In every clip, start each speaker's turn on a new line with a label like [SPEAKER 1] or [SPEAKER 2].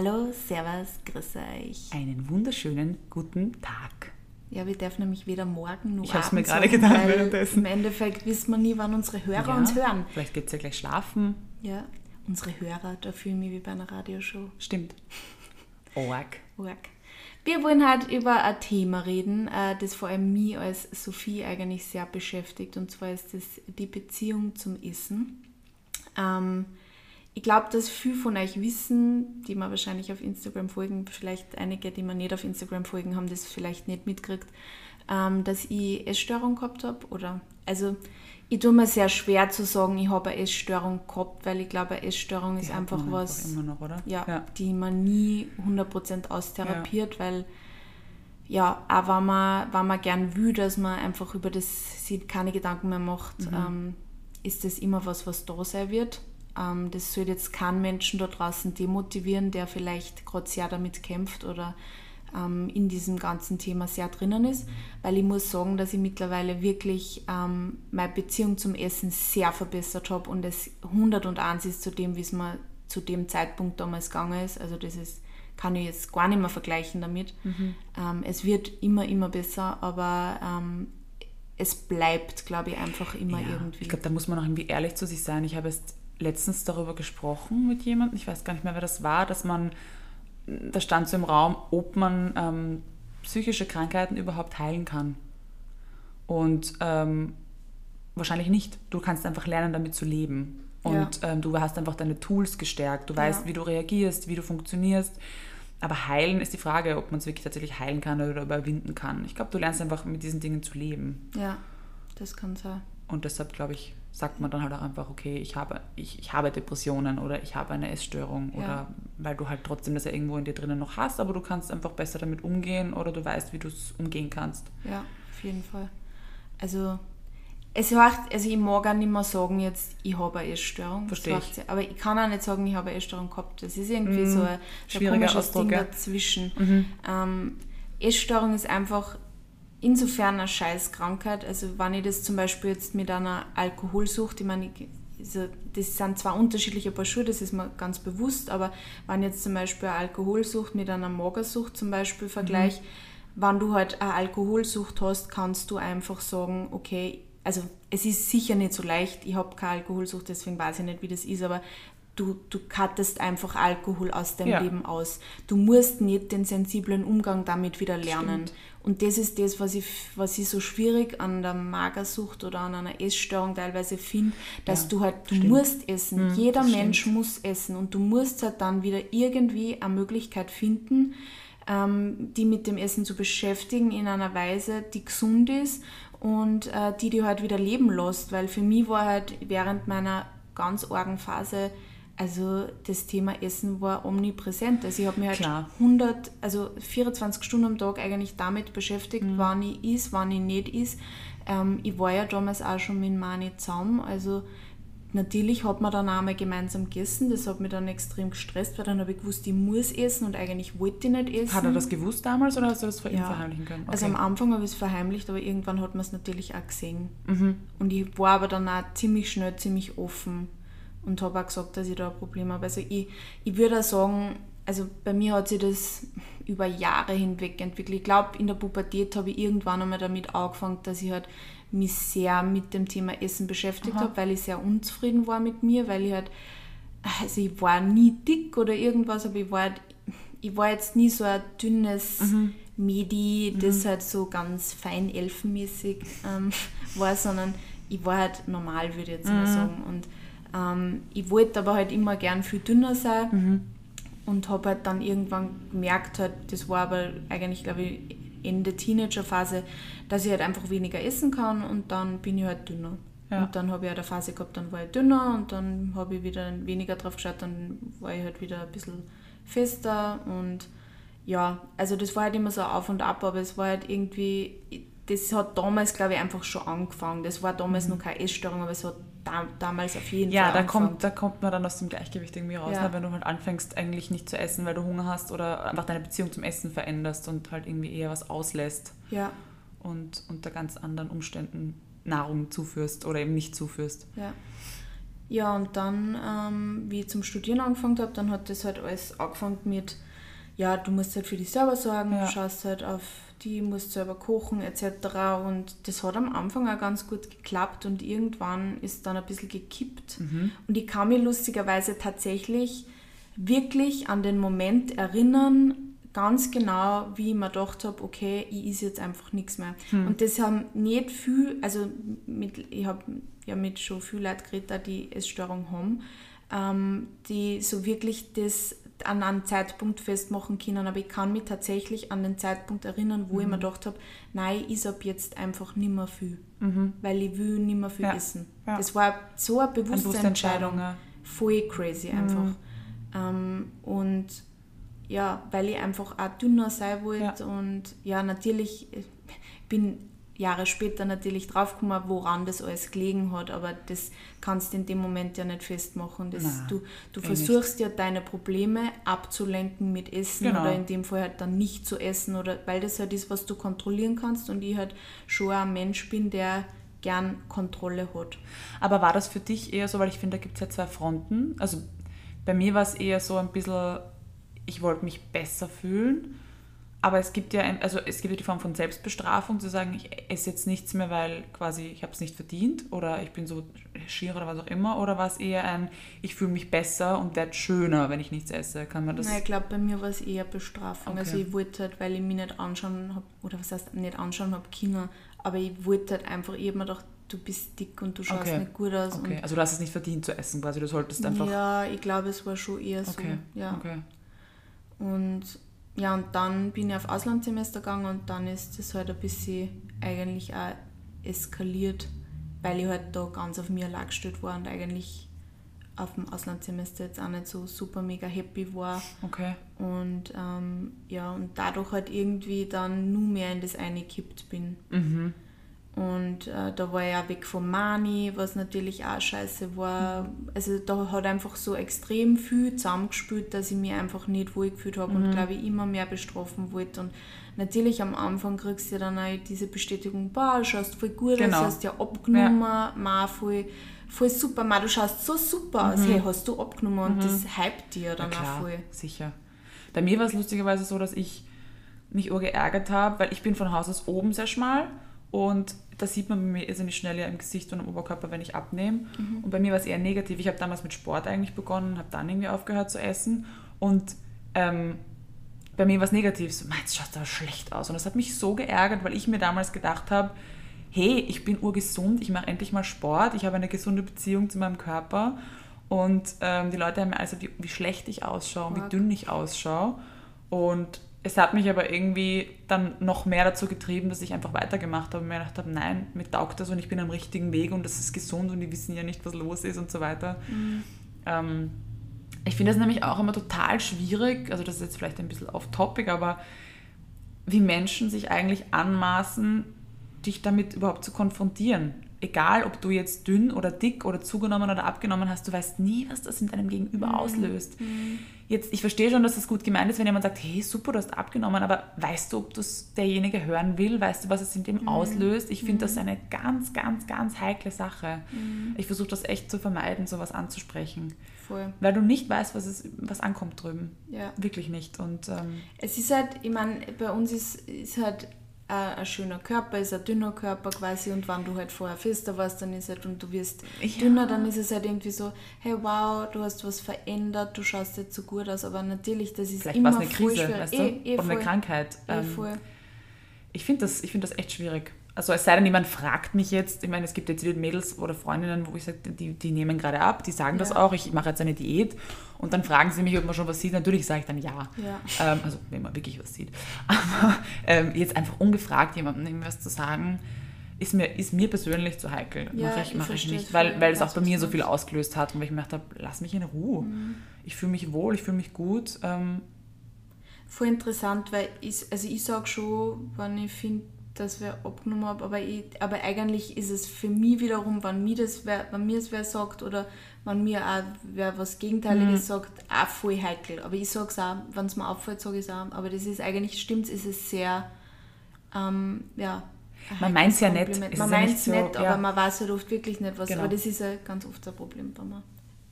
[SPEAKER 1] Hallo, Servus, grüß euch.
[SPEAKER 2] Einen wunderschönen guten Tag.
[SPEAKER 1] Ja, wir dürfen nämlich wieder morgen nur
[SPEAKER 2] Ich habe es mir gerade gedacht währenddessen.
[SPEAKER 1] Im Endeffekt wissen wir nie, wann unsere Hörer ja, uns hören.
[SPEAKER 2] Vielleicht geht es ja gleich schlafen.
[SPEAKER 1] Ja, unsere Hörer, da fühlen wir wie bei einer Radioshow.
[SPEAKER 2] Stimmt. Org.
[SPEAKER 1] Org. Wir wollen heute über ein Thema reden, äh, das vor allem mich als Sophie eigentlich sehr beschäftigt. Und zwar ist das die Beziehung zum Essen. Ähm, ich glaube, dass viele von euch wissen, die mir wahrscheinlich auf Instagram folgen, vielleicht einige, die mir nicht auf Instagram folgen, haben das vielleicht nicht mitgekriegt, ähm, dass ich Essstörung gehabt habe. Oder also ich tue mir sehr schwer zu sagen, ich habe eine Essstörung gehabt, weil ich glaube, eine Essstörung die ist einfach was,
[SPEAKER 2] noch?
[SPEAKER 1] Ja, ja, die man nie 100% austherapiert, ja. weil ja, auch wenn man, wenn man gern will, dass man einfach über das sich keine Gedanken mehr macht, mhm. ähm, ist das immer was, was da sein wird. Ähm, das soll jetzt keinen Menschen da draußen demotivieren, der vielleicht gerade sehr damit kämpft oder ähm, in diesem ganzen Thema sehr drinnen ist, weil ich muss sagen, dass ich mittlerweile wirklich ähm, meine Beziehung zum Essen sehr verbessert habe und es 101 ist zu dem, wie es mir zu dem Zeitpunkt damals gegangen ist. Also das ist, kann ich jetzt gar nicht mehr vergleichen damit. Mhm. Es wird immer, immer besser, aber es bleibt, glaube ich, einfach immer ja, irgendwie.
[SPEAKER 2] Ich glaube, da muss man auch irgendwie ehrlich zu sich sein. Ich habe jetzt letztens darüber gesprochen mit jemandem, ich weiß gar nicht mehr, wer das war, dass man, da stand so im Raum, ob man ähm, psychische Krankheiten überhaupt heilen kann. Und ähm, wahrscheinlich nicht. Du kannst einfach lernen, damit zu leben. Und ja. ähm, du hast einfach deine Tools gestärkt. Du weißt, ja. wie du reagierst, wie du funktionierst. Aber heilen ist die Frage, ob man es wirklich tatsächlich heilen kann oder überwinden kann. Ich glaube, du lernst einfach mit diesen Dingen zu leben.
[SPEAKER 1] Ja, das kann sein.
[SPEAKER 2] Und deshalb glaube ich, sagt man dann halt auch einfach, okay, ich habe, ich, ich habe Depressionen oder ich habe eine Essstörung ja. oder weil du halt trotzdem das ja irgendwo in dir drinnen noch hast, aber du kannst einfach besser damit umgehen oder du weißt, wie du es umgehen kannst.
[SPEAKER 1] Ja, auf jeden Fall. Also es macht, also ich mag auch nicht mehr sagen jetzt, ich habe eine Essstörung.
[SPEAKER 2] Verstehe ich.
[SPEAKER 1] Aber ich kann auch nicht sagen, ich habe eine Essstörung gehabt. Das ist irgendwie mm, so ein, so ein komisches Ausdruck, Ding ja. dazwischen. Mhm. Ähm, Essstörung ist einfach insofern eine Scheißkrankheit. Also wenn ich das zum Beispiel jetzt mit einer Alkoholsucht, ich meine, also das sind zwar unterschiedliche Paar Schuhe, das ist mir ganz bewusst, aber wenn ich jetzt zum Beispiel eine Alkoholsucht mit einer Magersucht zum Beispiel vergleiche, mhm. wenn du halt eine Alkoholsucht hast, kannst du einfach sagen, okay, also es ist sicher nicht so leicht, ich habe keine Alkoholsucht, deswegen weiß ich nicht, wie das ist, aber du, du kattest einfach Alkohol aus deinem ja. Leben aus. Du musst nicht den sensiblen Umgang damit wieder lernen. Stimmt. Und das ist das, was ich, was ich so schwierig an der Magersucht oder an einer Essstörung teilweise finde, dass ja, du halt, du stimmt. musst essen. Mhm, Jeder Mensch stimmt. muss essen und du musst halt dann wieder irgendwie eine Möglichkeit finden, ähm, die mit dem Essen zu beschäftigen in einer Weise, die gesund ist und äh, die dir halt wieder leben lässt. Weil für mich war halt während meiner ganz argen Phase also das Thema Essen war omnipräsent. Also ich habe mich halt Klar. 100, also 24 Stunden am Tag eigentlich damit beschäftigt, mhm. wann ich is, wann ich nicht is. Ähm, ich war ja damals auch schon mit Mani zusammen, also natürlich hat man dann einmal gemeinsam gegessen. Das hat mich dann extrem gestresst, weil dann habe ich gewusst, ich muss essen und eigentlich wollte ich nicht essen.
[SPEAKER 2] Hat er das gewusst damals oder hast du das vor ihm
[SPEAKER 1] ja.
[SPEAKER 2] verheimlichen können?
[SPEAKER 1] Okay. Also am Anfang habe ich es verheimlicht, aber irgendwann hat man es natürlich auch gesehen. Mhm. Und ich war aber dann auch ziemlich schnell, ziemlich offen und habe auch gesagt, dass ich da ein Problem habe. Also ich, ich würde auch sagen, also bei mir hat sich das über Jahre hinweg entwickelt. Ich glaube, in der Pubertät habe ich irgendwann einmal damit angefangen, dass ich halt mich sehr mit dem Thema Essen beschäftigt habe, weil ich sehr unzufrieden war mit mir, weil ich halt, also ich war nie dick oder irgendwas, aber ich war, halt, ich war jetzt nie so ein dünnes mhm. Medi, das mhm. halt so ganz fein elfenmäßig ähm, war, sondern ich war halt normal, würde ich jetzt mhm. mal sagen. Und ähm, ich wollte aber halt immer gern viel dünner sein mhm. und habe halt dann irgendwann gemerkt, halt, das war aber eigentlich, glaube ich, Ende Teenagerphase, dass ich halt einfach weniger essen kann und dann bin ich halt dünner. Ja. Und dann habe ich halt eine Phase gehabt, dann war ich dünner und dann habe ich wieder weniger drauf geschaut, dann war ich halt wieder ein bisschen fester und ja, also das war halt immer so auf und ab, aber es war halt irgendwie, das hat damals, glaube ich, einfach schon angefangen. Das war damals mhm. noch keine Essstörung, aber es hat da, damals auf jeden
[SPEAKER 2] ja,
[SPEAKER 1] Fall.
[SPEAKER 2] Ja, da kommt, da kommt man dann aus dem Gleichgewicht irgendwie raus, ja. ne? wenn du halt anfängst, eigentlich nicht zu essen, weil du Hunger hast oder einfach deine Beziehung zum Essen veränderst und halt irgendwie eher was auslässt.
[SPEAKER 1] Ja.
[SPEAKER 2] Und unter ganz anderen Umständen Nahrung zuführst oder eben nicht zuführst.
[SPEAKER 1] Ja. Ja, und dann, ähm, wie ich zum Studieren angefangen habe, dann hat das halt alles angefangen mit, ja, du musst halt für dich selber sorgen, ja. du schaust halt auf die, musst selber kochen etc. Und das hat am Anfang auch ganz gut geklappt und irgendwann ist dann ein bisschen gekippt. Mhm. Und ich kann mich lustigerweise tatsächlich wirklich an den Moment erinnern, ganz genau, wie ich mir gedacht habe, okay, ich is jetzt einfach nichts mehr. Hm. Und das haben nicht viel, also mit, ich habe ja mit schon viel Leuten geredet, die Essstörung haben, ähm, die so wirklich das an einen Zeitpunkt festmachen können, aber ich kann mich tatsächlich an den Zeitpunkt erinnern, wo mhm. ich mir gedacht habe, nein, ich ab jetzt einfach nicht mehr viel, mhm. weil ich will nicht mehr viel ja. essen. Ja. Das war so eine bewusste Entscheidung, ja. voll crazy einfach. Mhm. Ähm, und ja, weil ich einfach auch dünner sein wollte und ja, natürlich, ich bin Jahre später natürlich draufgekommen, woran das alles gelegen hat, aber das kannst du in dem Moment ja nicht festmachen. Das, Nein, du du versuchst nicht. ja deine Probleme abzulenken mit Essen genau. oder in dem Fall halt dann nicht zu essen, oder weil das halt ist, was du kontrollieren kannst und ich halt schon ein Mensch bin, der gern Kontrolle hat.
[SPEAKER 2] Aber war das für dich eher so, weil ich finde, da gibt es ja zwei Fronten. Also bei mir war es eher so ein bisschen, ich wollte mich besser fühlen aber es gibt ja ein, also es gibt ja die Form von Selbstbestrafung, zu sagen, ich esse jetzt nichts mehr, weil quasi ich habe es nicht verdient oder ich bin so schier oder was auch immer. Oder war es eher ein, ich fühle mich besser und werde schöner, wenn ich nichts esse? Kann man das?
[SPEAKER 1] Nein, ich glaube, bei mir war es eher Bestrafung. Okay. Also ich wollte halt, weil ich mich nicht anschauen habe, oder was heißt nicht anschauen habe, Kinder, aber ich wollte halt einfach, ich habe mir gedacht, du bist dick und du schaust okay. nicht gut aus.
[SPEAKER 2] Okay, also du hast es nicht verdient zu essen quasi, du solltest einfach...
[SPEAKER 1] Ja, ich glaube, es war schon eher so, okay. ja. Okay. Und ja, und dann bin ich auf Auslandssemester gegangen und dann ist das halt ein bisschen eigentlich auch eskaliert, weil ich halt da ganz auf mir allein gestellt war und eigentlich auf dem Auslandssemester jetzt auch nicht so super mega happy war. Okay. Und ähm, ja, und dadurch halt irgendwie dann nur mehr in das eine gekippt bin. Mhm. Und äh, da war ich auch weg von Mani, was natürlich auch scheiße war. Also da hat einfach so extrem viel zusammengespült, dass ich mich einfach nicht wohl gefühlt habe mhm. und glaube ich immer mehr bestrafen wollte. Und natürlich am Anfang kriegst du dann auch diese Bestätigung, boah, du schaust voll gut genau. aus, hast ja abgenommen, ja. Ma, voll, voll super, Ma, du schaust so super aus, mhm. hey, hast du abgenommen mhm. und das hypt dir dann ja, auch voll.
[SPEAKER 2] sicher. Bei mir war es lustigerweise so, dass ich mich urgeärgert habe, weil ich bin von Haus aus oben sehr schmal und das sieht man bei mir irrsinnig schnell ja im Gesicht und im Oberkörper, wenn ich abnehme. Mhm. Und bei mir war es eher negativ. Ich habe damals mit Sport eigentlich begonnen, habe dann irgendwie aufgehört zu essen. Und ähm, bei mir war es negativ. So, meins schaut aber schlecht aus. Und das hat mich so geärgert, weil ich mir damals gedacht habe, hey, ich bin urgesund, ich mache endlich mal Sport, ich habe eine gesunde Beziehung zu meinem Körper. Und ähm, die Leute haben mir also, wie, wie schlecht ich ausschaue, wie dünn ich ausschaue. Und es hat mich aber irgendwie dann noch mehr dazu getrieben, dass ich einfach weitergemacht habe und mir gedacht habe, nein, mir taugt das und ich bin am richtigen Weg und das ist gesund und die wissen ja nicht, was los ist und so weiter. Mhm. Ähm, ich finde das nämlich auch immer total schwierig, also das ist jetzt vielleicht ein bisschen off-topic, aber wie Menschen sich eigentlich anmaßen, dich damit überhaupt zu konfrontieren. Egal, ob du jetzt dünn oder dick oder zugenommen oder abgenommen hast, du weißt nie, was das in deinem Gegenüber mhm. auslöst. Mhm jetzt, ich verstehe schon, dass das gut gemeint ist, wenn jemand sagt, hey, super, du hast abgenommen, aber weißt du, ob das derjenige hören will? Weißt du, was es in dem mhm. auslöst? Ich finde mhm. das eine ganz, ganz, ganz heikle Sache. Mhm. Ich versuche das echt zu vermeiden, sowas anzusprechen. Voll. Weil du nicht weißt, was, es, was ankommt drüben. Ja. Wirklich nicht. Und, ähm,
[SPEAKER 1] es ist halt, ich meine, bei uns ist, ist halt ein, schöner Körper ist ein dünner Körper quasi und wenn du halt vorher fester warst, dann ist halt und du wirst ja. dünner, dann ist es halt irgendwie so, hey wow, du hast was verändert, du schaust jetzt so gut aus, aber natürlich, das ist Vielleicht immer eine Krise, schwer.
[SPEAKER 2] weißt du? Eh, eh Oder eine Krankheit. Eh, ähm, ich finde das, find das echt schwierig. Also es sei denn, jemand fragt mich jetzt, ich meine, es gibt jetzt wieder Mädels oder Freundinnen, wo ich sage, die, die nehmen gerade ab, die sagen ja. das auch, ich mache jetzt eine Diät und dann fragen sie mich, ob man schon was sieht. Natürlich sage ich dann ja. ja. Ähm, also wenn man wirklich was sieht. Aber ähm, jetzt einfach ungefragt jemandem irgendwas zu sagen, ist mir, ist mir persönlich zu heikel. Ja, mache ich, mach ich nicht, weil, weil es auch bei mir so viel ausgelöst hat und weil ich mir gedacht habe, lass mich in Ruhe. Mhm. Ich fühle mich wohl, ich fühle mich gut. Ähm,
[SPEAKER 1] Voll interessant, weil ich, also ich sage schon, wenn ich finde, dass wir abgenommen haben, aber, ich, aber eigentlich ist es für mich wiederum, wenn mir das wer, wenn mir es wer sagt oder wenn mir auch wer was Gegenteiliges mhm. sagt, auch voll heikel. Aber ich sage es auch, wenn es mir auffällt, sage ich es auch. Aber das ist eigentlich, stimmt ist es sehr, ähm, ja,
[SPEAKER 2] man meint es ja nicht.
[SPEAKER 1] Man meint es nicht, so, aber ja. man weiß halt oft wirklich nicht, was. Genau. Aber das ist ja ganz oft ein Problem bei mir.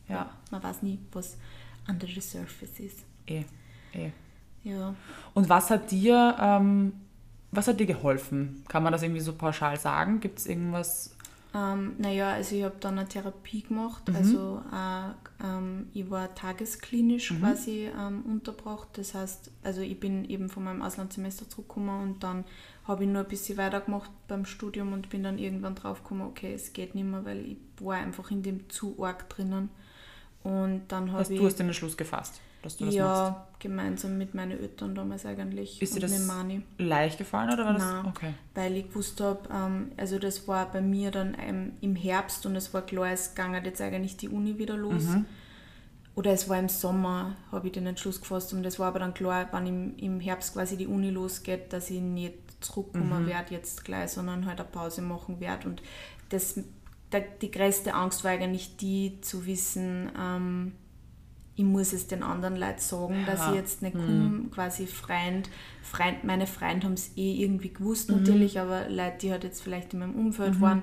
[SPEAKER 1] Ja. ja. Man weiß nie, was under the surface ist.
[SPEAKER 2] Eh, eh.
[SPEAKER 1] Ja.
[SPEAKER 2] Und was hat dir, ähm, was hat dir geholfen? Kann man das irgendwie so pauschal sagen? Gibt es irgendwas?
[SPEAKER 1] Ähm, naja, also ich habe dann eine Therapie gemacht. Mhm. Also äh, ähm, ich war tagesklinisch mhm. quasi ähm, untergebracht. Das heißt, also ich bin eben von meinem Auslandssemester zurückgekommen und dann habe ich nur ein bisschen weitergemacht beim Studium und bin dann irgendwann drauf gekommen, okay, es geht nicht mehr, weil ich war einfach in dem zu arg drinnen. Und dann habe
[SPEAKER 2] ich... Du hast den Entschluss gefasst, dass du das
[SPEAKER 1] ja, machst? Ja, gemeinsam mit meinen Eltern damals eigentlich.
[SPEAKER 2] Ist dir das Mani. leicht gefallen oder war das... Nein,
[SPEAKER 1] okay. weil ich gewusst habe, ähm, also das war bei mir dann im Herbst und es war klar, es ging jetzt eigentlich die Uni wieder los. Mhm. Oder es war im Sommer, habe ich den Entschluss gefasst und es war aber dann klar, wenn im, im Herbst quasi die Uni losgeht, dass ich nicht zurückkommen mhm. werde jetzt gleich, sondern halt eine Pause machen werde. Und das, die größte Angst war eigentlich die, zu wissen, ähm, ich muss es den anderen Leuten sagen, ja. dass ich jetzt nicht mhm. komme, quasi Freund, Freund, meine Freunde haben es eh irgendwie gewusst mhm. natürlich, aber Leute, die halt jetzt vielleicht in meinem Umfeld mhm. waren,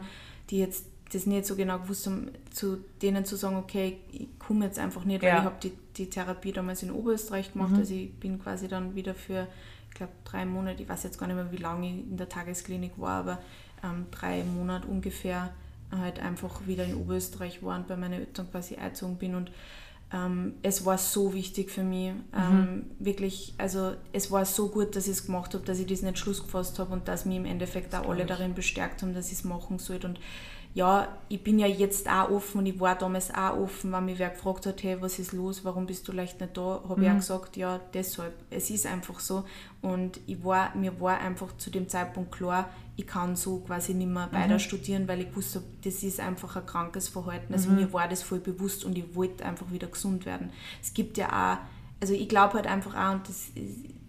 [SPEAKER 1] die jetzt das nicht so genau gewusst haben, zu denen zu sagen, okay, ich komme jetzt einfach nicht, weil ja. ich habe die, die Therapie damals in Oberösterreich gemacht, mhm. also ich bin quasi dann wieder für ich glaube, drei Monate, ich weiß jetzt gar nicht mehr, wie lange ich in der Tagesklinik war, aber ähm, drei Monate ungefähr halt einfach wieder in Oberösterreich war und bei meinen Eltern quasi eingezogen bin. Und ähm, es war so wichtig für mich, ähm, mhm. wirklich, also es war so gut, dass ich es gemacht habe, dass ich diesen Entschluss gefasst habe und dass mich im Endeffekt auch alle darin bestärkt haben, dass ich es machen sollte und ja, ich bin ja jetzt auch offen und ich war damals auch offen, wenn mich wer gefragt hat, hey, was ist los, warum bist du leicht nicht da, habe mhm. ich auch gesagt, ja, deshalb, es ist einfach so. Und ich war, mir war einfach zu dem Zeitpunkt klar, ich kann so quasi nicht mehr mhm. weiter studieren, weil ich wusste, das ist einfach ein krankes Verhalten, also mhm. mir war das voll bewusst und ich wollte einfach wieder gesund werden. Es gibt ja auch, also ich glaube halt einfach auch, und das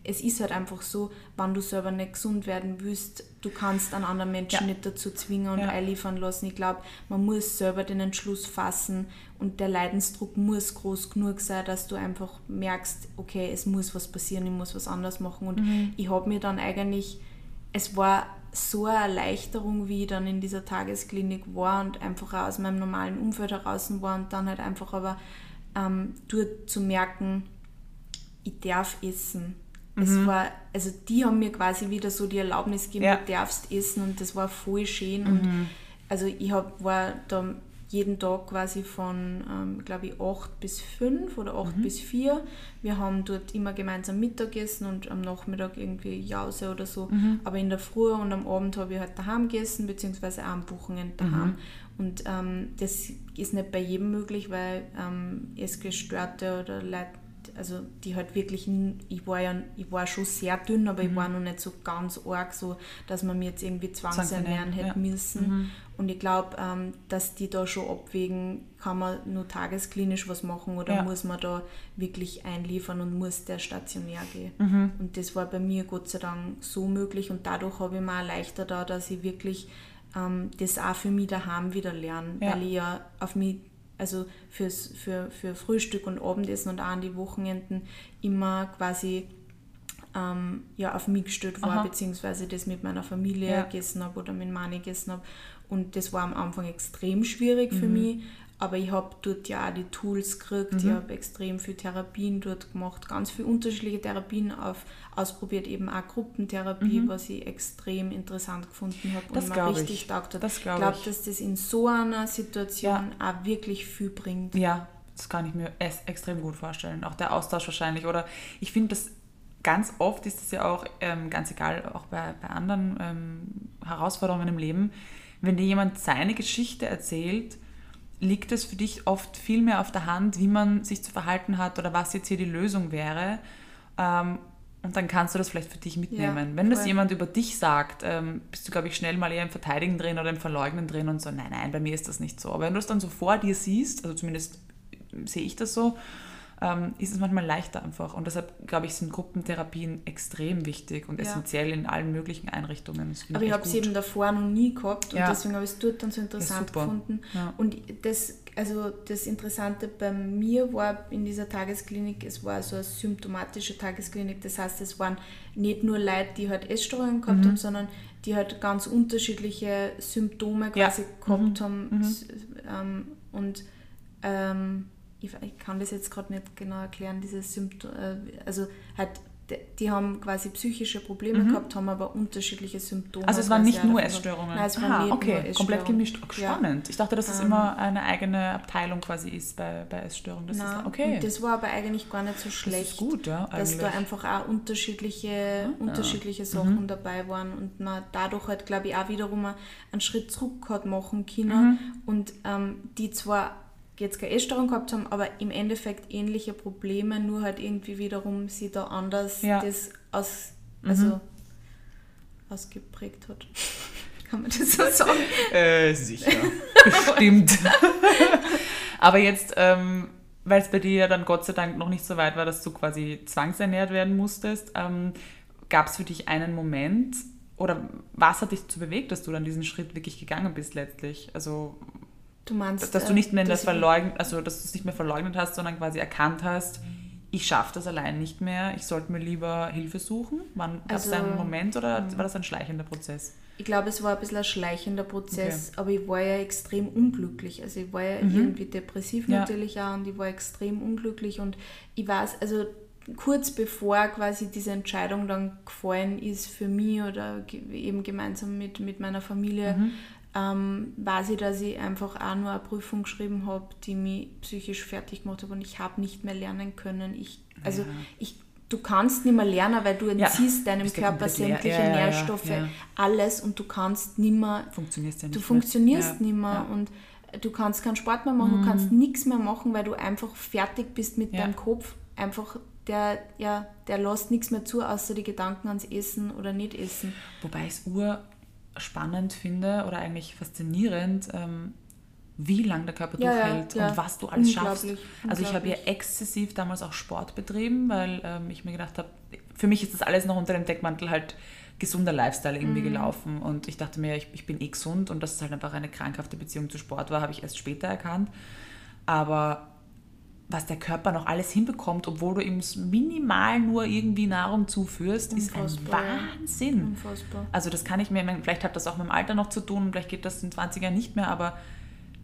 [SPEAKER 1] es ist halt einfach so, wenn du selber nicht gesund werden willst, du kannst einen anderen Menschen ja. nicht dazu zwingen und ja. einliefern lassen. Ich glaube, man muss selber den Entschluss fassen und der Leidensdruck muss groß genug sein, dass du einfach merkst, okay, es muss was passieren, ich muss was anderes machen. Und mhm. ich habe mir dann eigentlich, es war so eine Erleichterung, wie ich dann in dieser Tagesklinik war und einfach auch aus meinem normalen Umfeld heraus war und dann halt einfach aber ähm, dort zu merken, ich darf essen es mhm. war, also die haben mir quasi wieder so die Erlaubnis gegeben, ja. du darfst essen und das war voll schön. Mhm. Und also ich hab, war da jeden Tag quasi von, ähm, glaube ich, 8 bis 5 oder 8 mhm. bis 4. Wir haben dort immer gemeinsam Mittagessen und am Nachmittag irgendwie Jause oder so. Mhm. Aber in der Früh und am Abend habe ich halt daheim gegessen, beziehungsweise am Wochenende daheim. Mhm. Und ähm, das ist nicht bei jedem möglich, weil ähm, Essgestörte oder Leute also die halt wirklich, ich war ja, ich war schon sehr dünn, aber mhm. ich war noch nicht so ganz arg, so dass man mir jetzt irgendwie zwangsernähren hätte ja. müssen. Mhm. Und ich glaube, ähm, dass die da schon abwägen, kann man nur tagesklinisch was machen oder ja. muss man da wirklich einliefern und muss der stationär gehen. Mhm. Und das war bei mir Gott sei Dank so möglich und dadurch habe ich mir auch leichter da, dass ich wirklich ähm, das auch für mich daheim wieder lerne, ja. weil ich ja auf mich also fürs, für, für Frühstück und Abendessen und auch an die Wochenenden immer quasi ähm, ja, auf mich gestellt war, Aha. beziehungsweise das mit meiner Familie ja. gegessen habe oder mit Mani gegessen habe. Und das war am Anfang extrem schwierig mhm. für mich, aber ich habe dort ja auch die Tools gekriegt, mhm. ich habe extrem viele Therapien dort gemacht, ganz viele unterschiedliche Therapien auf, ausprobiert, eben auch Gruppentherapie, mhm. was ich extrem interessant gefunden habe
[SPEAKER 2] und mir richtig ich. taugt
[SPEAKER 1] hat. ich glaube, dass das in so einer Situation ja. auch wirklich viel bringt.
[SPEAKER 2] Ja, das kann ich mir extrem gut vorstellen. Auch der Austausch wahrscheinlich. Oder ich finde, das ganz oft ist es ja auch, ähm, ganz egal, auch bei, bei anderen ähm, Herausforderungen im Leben, wenn dir jemand seine Geschichte erzählt, liegt es für dich oft viel mehr auf der Hand, wie man sich zu verhalten hat oder was jetzt hier die Lösung wäre. Ähm, und dann kannst du das vielleicht für dich mitnehmen. Ja, Wenn das jemand über dich sagt, ähm, bist du, glaube ich, schnell mal eher im Verteidigen drin oder im Verleugnen drin und so, nein, nein, bei mir ist das nicht so. Aber wenn du es dann so vor dir siehst, also zumindest sehe ich das so, ähm, ist es manchmal leichter einfach. Und deshalb, glaube ich, sind Gruppentherapien extrem wichtig und ja. essentiell in allen möglichen Einrichtungen.
[SPEAKER 1] Aber ich, habe sie eben davor noch nie gehabt und ja. deswegen habe ich es dort dann so interessant gefunden. Und das, also das Interessante bei mir war in dieser Tagesklinik, es war so eine symptomatische Tagesklinik, das heißt, es waren nicht nur Leute, die halt Essstörungen gehabt mhm. haben, sondern die halt ganz unterschiedliche Symptome quasi gehabt mhm. haben. Mhm. Ähm, und ähm, ich, ich, kann das jetzt gerade nicht genau erklären, diese Symptome, äh, also halt die haben quasi psychische Probleme mhm. gehabt, haben aber unterschiedliche Symptome.
[SPEAKER 2] Also es waren nicht nur Essstörungen? Nein, es waren nicht okay, komplett gemischt. Spannend. Ja. Ich dachte, dass das ähm, immer eine eigene Abteilung quasi ist bei, bei Essstörungen. Das nein, ist, okay.
[SPEAKER 1] das war aber eigentlich gar nicht so schlecht. Das ist gut, ja, eigentlich. Dass da einfach auch unterschiedliche, ah, unterschiedliche Sachen mhm. dabei waren und man dadurch halt, glaube ich, auch wiederum einen Schritt zurück hat machen können mhm. und ähm, die zwar jetzt keine Essstörung gehabt haben, aber im Endeffekt ähnliche Probleme, nur halt irgendwie wiederum sie da anders ja. das aus, also mhm. ausgeprägt hat. Kann man das so sagen?
[SPEAKER 2] Äh, sicher. Bestimmt. aber jetzt, ähm, weil es bei dir ja dann Gott sei Dank noch nicht so weit war, dass du quasi zwangsernährt werden musstest, ähm, gab es für dich einen Moment, oder was hat dich dazu bewegt, dass du dann diesen Schritt wirklich gegangen bist letztlich? Also Du meinst, dass du nicht mehr das verleugnet, also dass du es nicht mehr verleugnet hast, sondern quasi erkannt hast, ich schaffe das allein nicht mehr, ich sollte mir lieber Hilfe suchen? Wann gab es also, einen Moment oder hm. war das ein schleichender Prozess?
[SPEAKER 1] Ich glaube, es war ein bisschen ein schleichender Prozess, okay. aber ich war ja extrem unglücklich. Also ich war ja mhm. irgendwie depressiv ja. natürlich auch und ich war extrem unglücklich und ich weiß, also kurz bevor quasi diese Entscheidung dann gefallen ist für mich oder eben gemeinsam mit, mit meiner Familie, mhm ähm, weiß ich, dass ich einfach auch nur eine Prüfung geschrieben habe, die mich psychisch fertig gemacht hat und ich habe nicht mehr lernen können. Ich, also ja. ich, du kannst nicht mehr lernen, weil du entziehst ja, deinem Körper sämtliche ja, Nährstoffe, alles und du kannst nicht mehr, funktionierst ja nicht du mehr. funktionierst nicht mehr und du kannst keinen Sport mehr machen, mhm. du kannst nichts mehr machen, weil du einfach fertig bist mit deinem Kopf. Einfach der, ja, der lässt nichts mehr zu, außer die Gedanken ans Essen oder nicht essen.
[SPEAKER 2] Wobei es ur spannend finde oder eigentlich faszinierend, ähm, wie lange der Körper ja, durchhält ja, und was du alles schaffst. Also ich habe ja exzessiv damals auch Sport betrieben, weil ähm, ich mir gedacht habe, für mich ist das alles noch unter dem Deckmantel halt gesunder Lifestyle irgendwie mhm. gelaufen und ich dachte mir, ich, ich bin eh gesund und dass es halt einfach eine krankhafte Beziehung zu Sport war, habe ich erst später erkannt. Aber was der Körper noch alles hinbekommt, obwohl du ihm minimal nur irgendwie Nahrung zuführst, Unfassbar. ist ein Wahnsinn. Unfassbar. Also das kann ich mir, vielleicht hat das auch mit dem Alter noch zu tun, vielleicht geht das in 20 Jahren nicht mehr, aber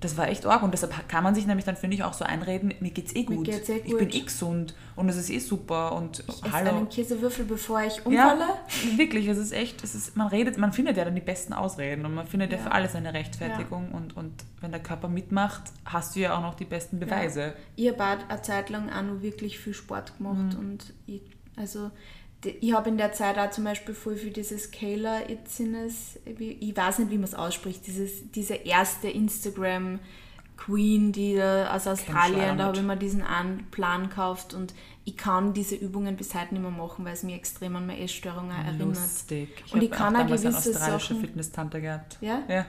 [SPEAKER 2] das war echt arg und deshalb kann man sich nämlich dann, finde ich, auch so einreden, mir geht's eh gut. Geht's eh gut. Ich bin eh gesund und es ist eh super und
[SPEAKER 1] ich esse hallo. einen Käsewürfel, bevor ich umfalle.
[SPEAKER 2] Ja, wirklich, es ist echt, es ist, man redet, man findet ja dann die besten Ausreden und man findet ja, ja für alles eine Rechtfertigung ja. und, und wenn der Körper mitmacht, hast du ja auch noch die besten Beweise. Ja.
[SPEAKER 1] Ich habe eine Zeit lang auch noch wirklich viel Sport gemacht mhm. und ich, also ich habe in der Zeit auch zum Beispiel voll für dieses Kayla Itzines, ich weiß nicht, wie man es ausspricht, dieses, diese erste Instagram Queen, die da aus Australien, da habe ich mir diesen Plan gekauft und ich kann diese Übungen bis heute nicht mehr machen, weil es mich extrem an meine Essstörungen erinnert. Lustig. Ich und ich kann auch, auch gewisse eine australische
[SPEAKER 2] Sachen... Fitness-Tante gehabt.
[SPEAKER 1] Ja? Ja.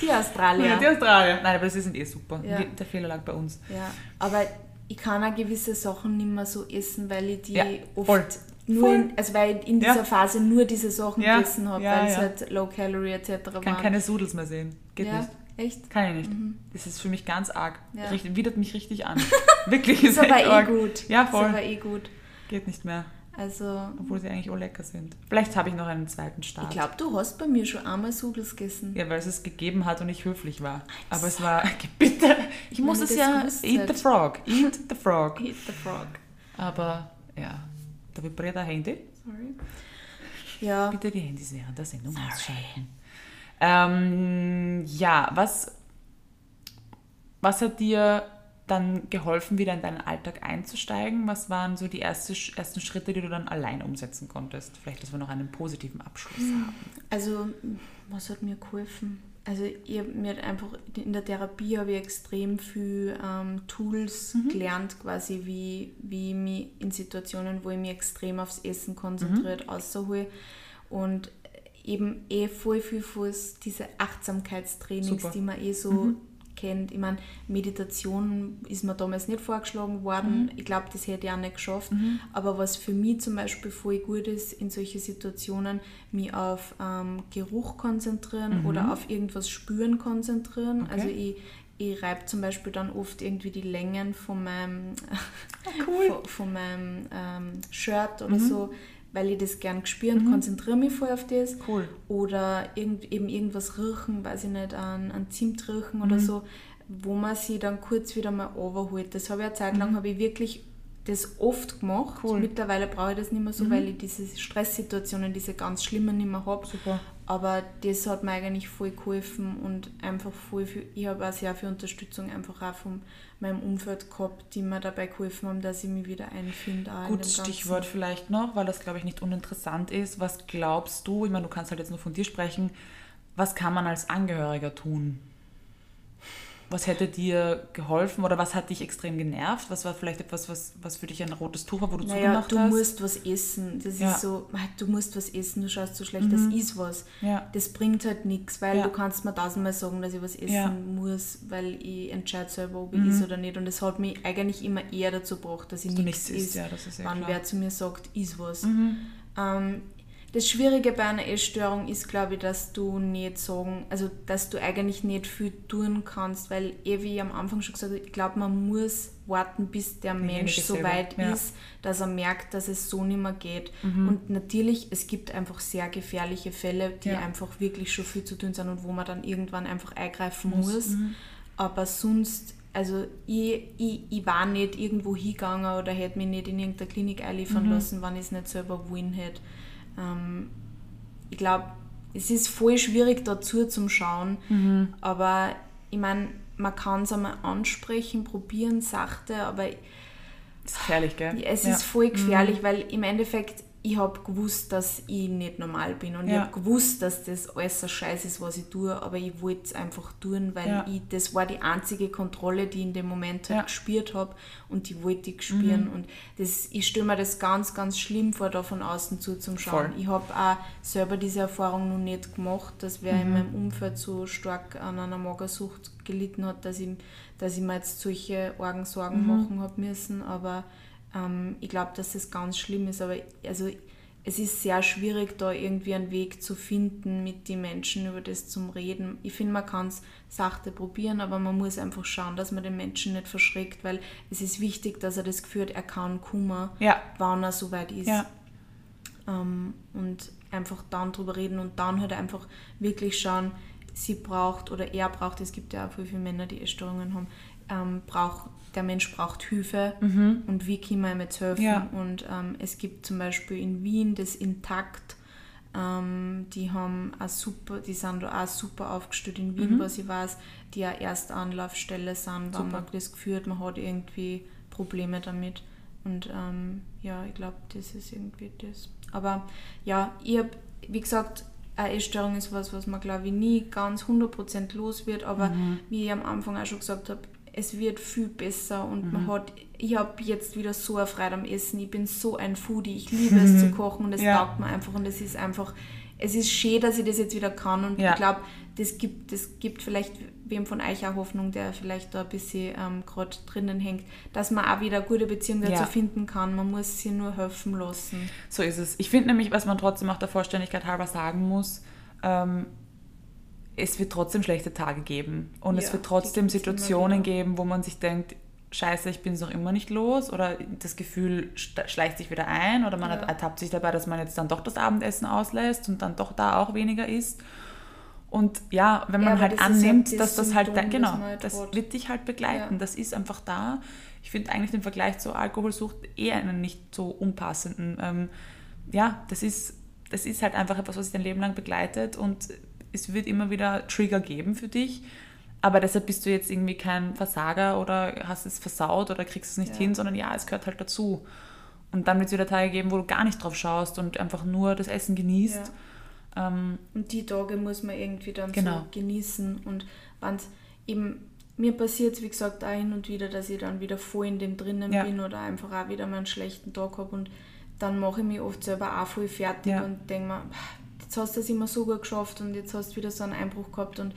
[SPEAKER 1] Die Australier.
[SPEAKER 2] Ja, die Australier. Nein, aber sie sind eh super. Ja. Der Fehler lag bei uns.
[SPEAKER 1] Ja, aber ich kann auch gewisse Sachen nicht mehr so essen, weil ich die ja, oft voll. nur in, also weil ich in dieser ja. Phase nur diese Sachen ja. gegessen habe, weil es halt Low Calorie etc. Ich
[SPEAKER 2] kann waren. keine Sudels mehr sehen. Geht nicht.
[SPEAKER 1] Echt?
[SPEAKER 2] Kann ich nicht. Mhm. Das ist für mich ganz arg. Ja. Richt, widert mich richtig an. Wirklich ist
[SPEAKER 1] es aber eh arg. gut.
[SPEAKER 2] Ja, voll.
[SPEAKER 1] Ist aber eh gut.
[SPEAKER 2] Geht nicht mehr.
[SPEAKER 1] Also,
[SPEAKER 2] Obwohl sie eigentlich auch lecker sind. Vielleicht habe ich noch einen zweiten Start.
[SPEAKER 1] Ich glaube, du hast bei mir schon einmal Sudels gegessen.
[SPEAKER 2] Ja, weil es es gegeben hat und ich höflich war. Aber es war, bitte, ich muss es ja, eat the frog, eat the frog.
[SPEAKER 1] eat the frog.
[SPEAKER 2] Aber, ja, da vibriert ein Handy.
[SPEAKER 1] Sorry. Ja.
[SPEAKER 2] Bitte die Handys während der Sendung Sorry. ausschalten. Ähm, ja, was, was hat dir dann geholfen, wieder in deinen Alltag einzusteigen? Was waren so die erste, ersten Schritte, die du dann allein umsetzen konntest? Vielleicht, dass wir noch einen positiven Abschluss hm. haben.
[SPEAKER 1] Also, was hat mir geholfen? Also, ich mir einfach in der Therapie habe ich extrem viel ähm, Tools mhm. gelernt, quasi wie, wie ich mich in Situationen, wo ich mich extrem aufs Essen konzentriert, mhm. außerhole. Und eben eh voll viel Fuß, diese Achtsamkeitstrainings, Super. die man eh so mhm kennt. Ich meine, Meditation ist mir damals nicht vorgeschlagen worden. Mhm. Ich glaube, das hätte ich auch nicht geschafft. Mhm. Aber was für mich zum Beispiel voll gut ist, in solchen Situationen, mich auf ähm, Geruch konzentrieren mhm. oder auf irgendwas spüren konzentrieren. Okay. Also ich, ich reibe zum Beispiel dann oft irgendwie die Längen von meinem, oh, cool. von, von, meinem ähm, Shirt oder mhm. so weil ich das gern spüre und mhm. konzentriere mich voll auf das.
[SPEAKER 2] Cool.
[SPEAKER 1] Oder irgend, eben irgendwas riechen, weiß ich nicht, an, an Zimt riechen mhm. oder so, wo man sich dann kurz wieder mal overholt. Das habe ich eine Zeit lang, mhm. habe ich wirklich das oft gemacht. Cool. Mittlerweile brauche ich das nicht mehr so, mhm. weil ich diese Stresssituationen, diese ganz schlimmen nicht mehr habe.
[SPEAKER 2] Super.
[SPEAKER 1] Aber das hat mir eigentlich voll geholfen und einfach voll viel, ich habe auch sehr viel Unterstützung einfach auch von meinem Umfeld gehabt, die mir dabei geholfen haben, dass ich mich wieder einfinde.
[SPEAKER 2] Gut, Stichwort vielleicht noch, weil das glaube ich nicht uninteressant ist. Was glaubst du, ich meine, du kannst halt jetzt nur von dir sprechen, was kann man als Angehöriger tun? Was hätte dir geholfen oder was hat dich extrem genervt? Was war vielleicht etwas, was, was für dich ein rotes Tuch war, wo du naja, zugemacht
[SPEAKER 1] du
[SPEAKER 2] hast?
[SPEAKER 1] Du musst was essen. Das ja. ist so, du musst was essen, du schaust so schlecht, mhm. das ist was.
[SPEAKER 2] Ja.
[SPEAKER 1] Das bringt halt nichts, weil ja. du kannst mir tausendmal sagen, dass ich was essen muss, weil ich entscheide selber, ob ich mhm. esse oder nicht. Und es hat mich eigentlich immer eher dazu gebracht, dass ich nichts isst,
[SPEAKER 2] ja, das ist
[SPEAKER 1] wann wer zu mir sagt, is was. Mhm. Ähm, das Schwierige bei einer Essstörung ist, glaube ich, dass du nicht sagen, also dass du eigentlich nicht viel tun kannst, weil, eh wie ich am Anfang schon gesagt habe, ich glaube, man muss warten, bis der Mensch so weit ja. ist, dass er merkt, dass es so nicht mehr geht. Mhm. Und natürlich, es gibt einfach sehr gefährliche Fälle, die ja. einfach wirklich schon viel zu tun sind und wo man dann irgendwann einfach eingreifen muss. muss. Mhm. Aber sonst also ich, ich, ich war nicht irgendwo hingegangen oder hätte mich nicht in irgendeine Klinik einliefern mhm. lassen, wenn ich es nicht selber wollen hätte. Ähm, ich glaube, es ist voll schwierig dazu zum Schauen, mhm. aber ich meine, man kann es einmal ansprechen, probieren, sachte, aber
[SPEAKER 2] das ist gefährlich, gell?
[SPEAKER 1] Es ja. ist voll gefährlich, mhm. weil im Endeffekt ich habe gewusst, dass ich nicht normal bin und ja. ich habe gewusst, dass das alles ein Scheiß ist, was ich tue, aber ich wollte es einfach tun, weil ja. ich, das war die einzige Kontrolle, die ich in dem Moment halt ja. gespürt habe und die wollte ich spüren mhm. und das, ich stelle mir das ganz, ganz schlimm vor, da von außen zuzuschauen. Ich habe auch selber diese Erfahrung noch nicht gemacht, dass wer mhm. in meinem Umfeld so stark an einer Magersucht gelitten hat, dass ich, dass ich mir jetzt solche Orgensorgen mhm. machen habe müssen, aber ähm, ich glaube, dass das ganz schlimm ist, aber also es ist sehr schwierig, da irgendwie einen Weg zu finden, mit den Menschen über das zu reden. Ich finde, man kann es sachte probieren, aber man muss einfach schauen, dass man den Menschen nicht verschreckt, weil es ist wichtig, dass er das Gefühl hat, er kann Kummer,
[SPEAKER 2] ja.
[SPEAKER 1] wann er soweit ist.
[SPEAKER 2] Ja.
[SPEAKER 1] Ähm, und einfach dann drüber reden und dann halt einfach wirklich schauen, sie braucht oder er braucht, es gibt ja auch viele Männer, die Essstörungen haben, ähm, braucht der Mensch braucht Hilfe mhm. und wie kann man ihm jetzt helfen? Ja. Und ähm, es gibt zum Beispiel in Wien das Intakt, ähm, die haben auch super, die sind da auch super aufgestellt in Wien, mhm. was ich weiß, die eine Erstanlaufstelle sind, wenn man das Gefühl hat, man hat irgendwie Probleme damit. Und ähm, ja, ich glaube, das ist irgendwie das. Aber ja, ich habe, wie gesagt, eine Essstörung ist was, was man glaube ich nie ganz 100% los wird, aber mhm. wie ich am Anfang auch schon gesagt habe, es wird viel besser und mhm. man hat, ich habe jetzt wieder so eine Freude am Essen, ich bin so ein Foodie, ich liebe mhm. es zu kochen und es ja. taugt mir einfach und es ist einfach, es ist schön, dass ich das jetzt wieder kann und ja. ich glaube, das gibt, das gibt vielleicht wem von euch auch Hoffnung, der vielleicht da ein bisschen ähm, gerade drinnen hängt, dass man auch wieder gute Beziehung dazu ja. finden kann. Man muss sie nur helfen lassen.
[SPEAKER 2] So ist es. Ich finde nämlich, was man trotzdem auch der Vollständigkeit halber sagen muss, ähm, es wird trotzdem schlechte Tage geben. Und ja, es wird trotzdem Situationen geben, wo man sich denkt, scheiße, ich bin es noch immer nicht los oder das Gefühl schleicht sich wieder ein oder man ja. ertappt sich dabei, dass man jetzt dann doch das Abendessen auslässt und dann doch da auch weniger isst. Und ja, wenn man ja, halt annimmt, halt dass das halt, Symptom, genau, das, halt das wird dich halt begleiten, ja. das ist einfach da. Ich finde eigentlich den Vergleich zur Alkoholsucht eher einen nicht so unpassenden. Ähm, ja, das ist, das ist halt einfach etwas, was sich dein Leben lang begleitet und es wird immer wieder Trigger geben für dich. Aber deshalb bist du jetzt irgendwie kein Versager oder hast es versaut oder kriegst es nicht ja. hin, sondern ja, es gehört halt dazu. Und dann wird es wieder Tage geben, wo du gar nicht drauf schaust und einfach nur das Essen genießt.
[SPEAKER 1] Ja. Ähm, und die Tage muss man irgendwie dann genau. so genießen. Und wenn eben, mir passiert es, wie gesagt, auch hin und wieder, dass ich dann wieder voll in dem drinnen ja. bin oder einfach auch wieder mal einen schlechten Tag habe. Und dann mache ich mich oft selber auch voll fertig und denke mir, jetzt hast du es immer so gut geschafft und jetzt hast du wieder so einen Einbruch gehabt und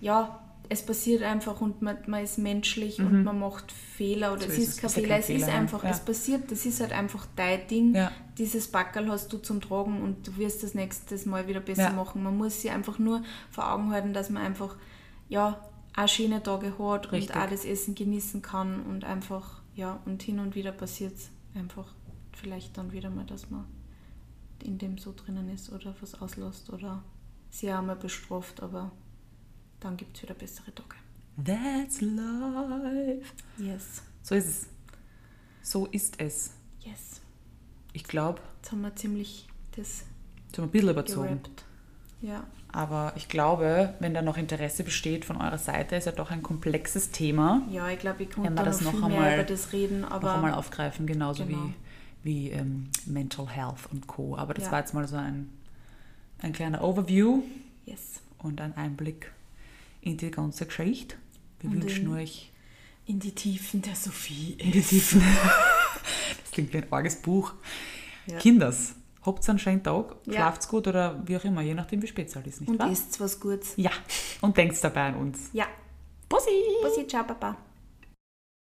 [SPEAKER 1] ja, es passiert einfach und man, man ist menschlich mhm. und man macht Fehler oder so es ist, kein Fehler, es ist einfach, ja. es passiert, das ist halt einfach dein Ding. Ja. Dieses Backerl hast du zum Tragen und du wirst das nächste Mal wieder besser ja. machen. Man muss sich einfach nur vor Augen halten, dass man einfach, ja, auch schöne Tage hat Richtig. und auch das Essen genießen kann und einfach, ja, und hin und wieder passiert es einfach vielleicht dann wieder mal, dass man in dem so drinnen ist oder was auslässt oder sie auch mal bestraft, aber dann gibt es wieder bessere Tage.
[SPEAKER 2] That's life.
[SPEAKER 1] Yes.
[SPEAKER 2] So ist es. So ist es.
[SPEAKER 1] Yes.
[SPEAKER 2] Ich glaube.
[SPEAKER 1] Jetzt haben wir ziemlich das.
[SPEAKER 2] Jetzt haben wir ein bisschen überzogen.
[SPEAKER 1] Gerappt. Ja.
[SPEAKER 2] Aber ich glaube, wenn da noch Interesse besteht von eurer Seite, ist ja doch ein komplexes Thema.
[SPEAKER 1] Ja, ich glaube, ich kann da noch, noch viel einmal, mehr über das reden. Aber
[SPEAKER 2] noch einmal aufgreifen, genauso genau. wie, wie ähm, Mental Health und Co. Aber das ja. war jetzt mal so ein, ein kleiner Overview
[SPEAKER 1] yes.
[SPEAKER 2] und ein Einblick in die ganze Geschichte. Wir und wünschen in, euch
[SPEAKER 1] in die Tiefen der Sophie.
[SPEAKER 2] In die Tiefen. das klingt wie ein arges Buch. Ja. Kinders, habt einen schönen Tag, ja. schlaft's gut oder wie auch immer, je nachdem wie spät es halt ist, nicht
[SPEAKER 1] und wahr? Und isst was Gutes.
[SPEAKER 2] Ja, und denkt dabei an uns.
[SPEAKER 1] Ja.
[SPEAKER 2] Bussi!
[SPEAKER 1] Bussi, ciao, Papa.